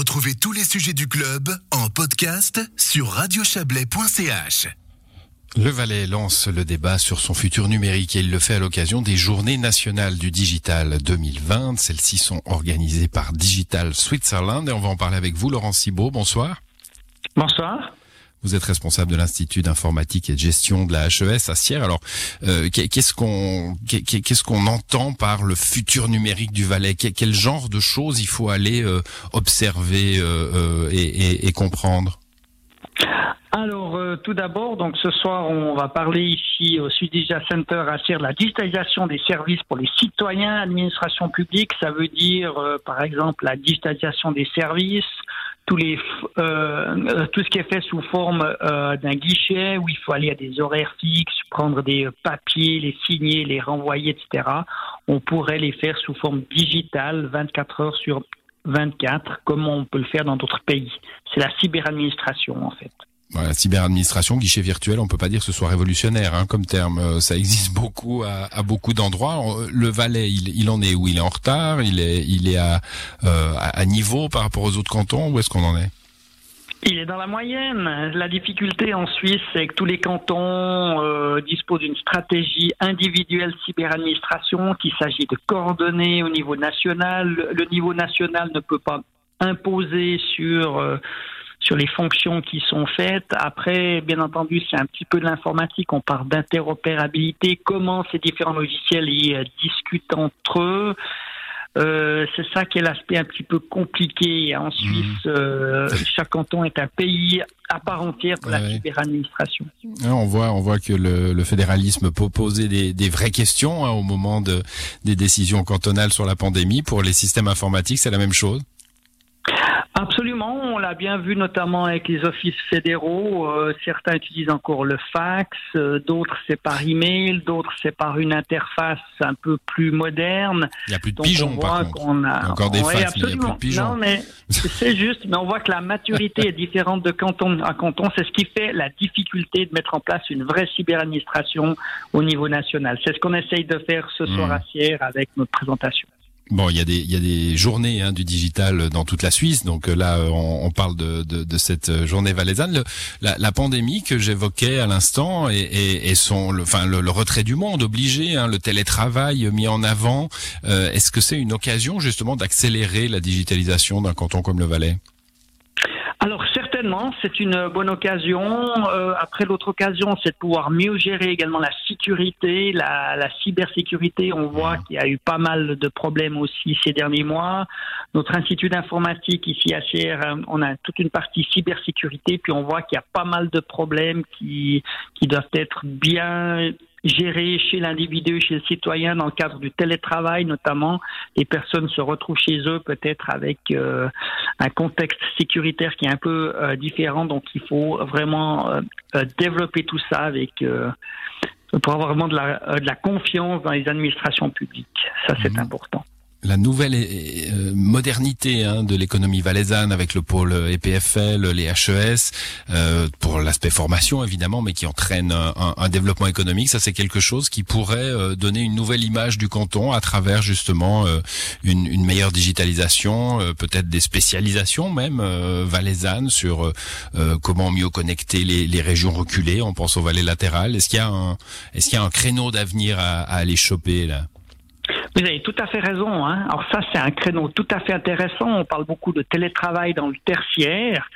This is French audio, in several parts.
Retrouvez tous les sujets du club en podcast sur radiochablais.ch. Le Valais lance le débat sur son futur numérique et il le fait à l'occasion des Journées nationales du digital 2020. Celles-ci sont organisées par Digital Switzerland et on va en parler avec vous, Laurent Cibot. Bonsoir. Bonsoir. Vous êtes responsable de l'Institut d'informatique et de gestion de la HES à Sierre. Alors, euh, qu'est-ce qu'on qu'est-ce qu'on entend par le futur numérique du Valais? Quel genre de choses il faut aller euh, observer euh, et, et, comprendre? Alors, tout d'abord, donc ce soir, on va parler ici au Sudija Center à Sierre de la digitalisation des services pour les citoyens, administration publique. Ça veut dire, par exemple, la digitalisation des services, tous les, euh, tout ce qui est fait sous forme euh, d'un guichet où il faut aller à des horaires fixes, prendre des papiers, les signer, les renvoyer, etc. On pourrait les faire sous forme digitale, 24 heures sur 24, comme on peut le faire dans d'autres pays. C'est la cyberadministration, en fait. Voilà, cyberadministration, guichet virtuel, on peut pas dire que ce soit révolutionnaire hein, comme terme. Euh, ça existe beaucoup à, à beaucoup d'endroits. Le Valais, il, il, en est où? Il est en retard? Il est, il est à, euh, à niveau par rapport aux autres cantons? Où est-ce qu'on en est? Il est dans la moyenne. La difficulté en Suisse, c'est que tous les cantons euh, disposent d'une stratégie individuelle cyberadministration qu'il s'agit de coordonner au niveau national. Le niveau national ne peut pas imposer sur euh, sur les fonctions qui sont faites. Après, bien entendu, c'est un petit peu de l'informatique. On parle d'interopérabilité, comment ces différents logiciels y euh, discutent entre eux. Euh, c'est ça qui est l'aspect un petit peu compliqué. En Suisse, mhm. euh, chaque canton est un pays à part entière pour la cyberadministration. On voit, on voit que le, le fédéralisme peut poser des, des vraies questions hein, au moment de, des décisions cantonales sur la pandémie. Pour les systèmes informatiques, c'est la même chose. Absolument, on l'a bien vu notamment avec les offices fédéraux. Euh, certains utilisent encore le fax, euh, d'autres c'est par email, d'autres c'est par une interface un peu plus moderne. Il n'y a plus de pigeons par contre. On a... Il y a encore des fax, mais il n'y a plus de pigeons. Non, mais c'est juste, mais on voit que la maturité est différente de canton à canton. C'est ce qui fait la difficulté de mettre en place une vraie cyberadministration au niveau national. C'est ce qu'on essaye de faire ce soir hmm. à Sierre avec notre présentation. Bon, il y a des il y a des journées hein, du digital dans toute la Suisse. Donc euh, là, on, on parle de, de, de, cette euh, journée valaisanne. la, la, pandémie que j'évoquais à l'instant et, et, et, son, le, enfin le, retrait du monde obligé, hein, le télétravail mis en avant. Euh, est-ce que c'est une occasion justement d'accélérer la digitalisation d'un canton comme le Valais? C'est une bonne occasion. Euh, après, l'autre occasion, c'est de pouvoir mieux gérer également la sécurité, la, la cybersécurité. On voit qu'il y a eu pas mal de problèmes aussi ces derniers mois. Notre institut d'informatique ici à CR, on a toute une partie cybersécurité, puis on voit qu'il y a pas mal de problèmes qui, qui doivent être bien géré chez l'individu, chez le citoyen, dans le cadre du télétravail notamment. Les personnes se retrouvent chez eux peut-être avec euh, un contexte sécuritaire qui est un peu euh, différent, donc il faut vraiment euh, développer tout ça avec pour avoir vraiment de la, de la confiance dans les administrations publiques. Ça, c'est mmh. important la nouvelle euh, modernité hein, de l'économie valaisanne avec le pôle EPFL, les HES, euh, pour l'aspect formation évidemment, mais qui entraîne un, développement économique. Ça, c'est quelque chose qui pourrait euh, donner une nouvelle image du canton à travers justement une, meilleure digitalisation, peut-être des spécialisations même valaisannes sur comment mieux connecter les, régions reculées. On pense aux vallées latérales. Est-ce qu'il y a un, est-ce y a un créneau d'avenir à, à aller choper là? Vous avez tout à fait raison. Hein. Alors ça, c'est un créneau tout à fait intéressant. On parle beaucoup de télétravail dans le tertiaire.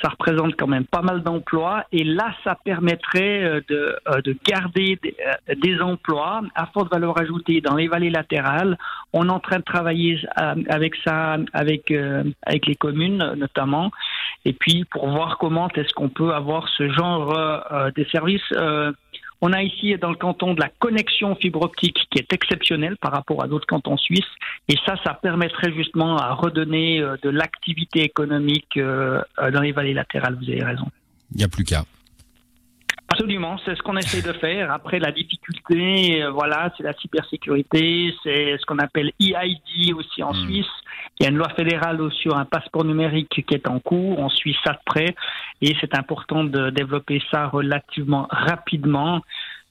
Ça représente quand même pas mal d'emplois. Et là, ça permettrait euh, de, euh, de garder euh, des, emplois à forte valeur ajoutée dans les vallées latérales. On est en train de travailler avec ça, avec, avec les communes notamment. Et puis, pour voir comment est-ce qu'on peut avoir ce genre de services on a ici dans le canton de la connexion fibre optique qui est exceptionnelle par rapport à d'autres cantons suisses. Et ça, ça permettrait justement à redonner euh, de l'activité économique euh, dans les vallées latérales. Vous avez raison. Il n'y a plus qu'à. Absolument, c'est ce qu'on essaie de faire. Après, la difficulté, voilà, c'est la cybersécurité, c'est ce qu'on appelle EID aussi en hmm. Suisse. Il y a une loi fédérale sur un passeport numérique qui est en cours. On suit ça de près et c'est important de développer ça relativement rapidement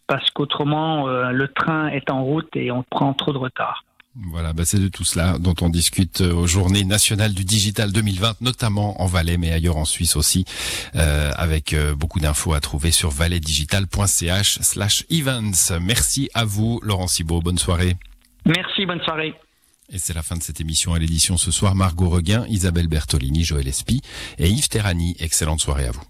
parce qu'autrement, euh, le train est en route et on prend trop de retard. Voilà, bah c'est de tout cela dont on discute euh, aux Journées nationales du digital 2020, notamment en Valais, mais ailleurs en Suisse aussi, euh, avec euh, beaucoup d'infos à trouver sur valaidigital.ch slash events. Merci à vous, Laurent Cibot. Bonne soirée. Merci, bonne soirée. Et c'est la fin de cette émission à l'édition ce soir. Margot Reguin, Isabelle Bertolini, Joël Espy et Yves Terrani. Excellente soirée à vous.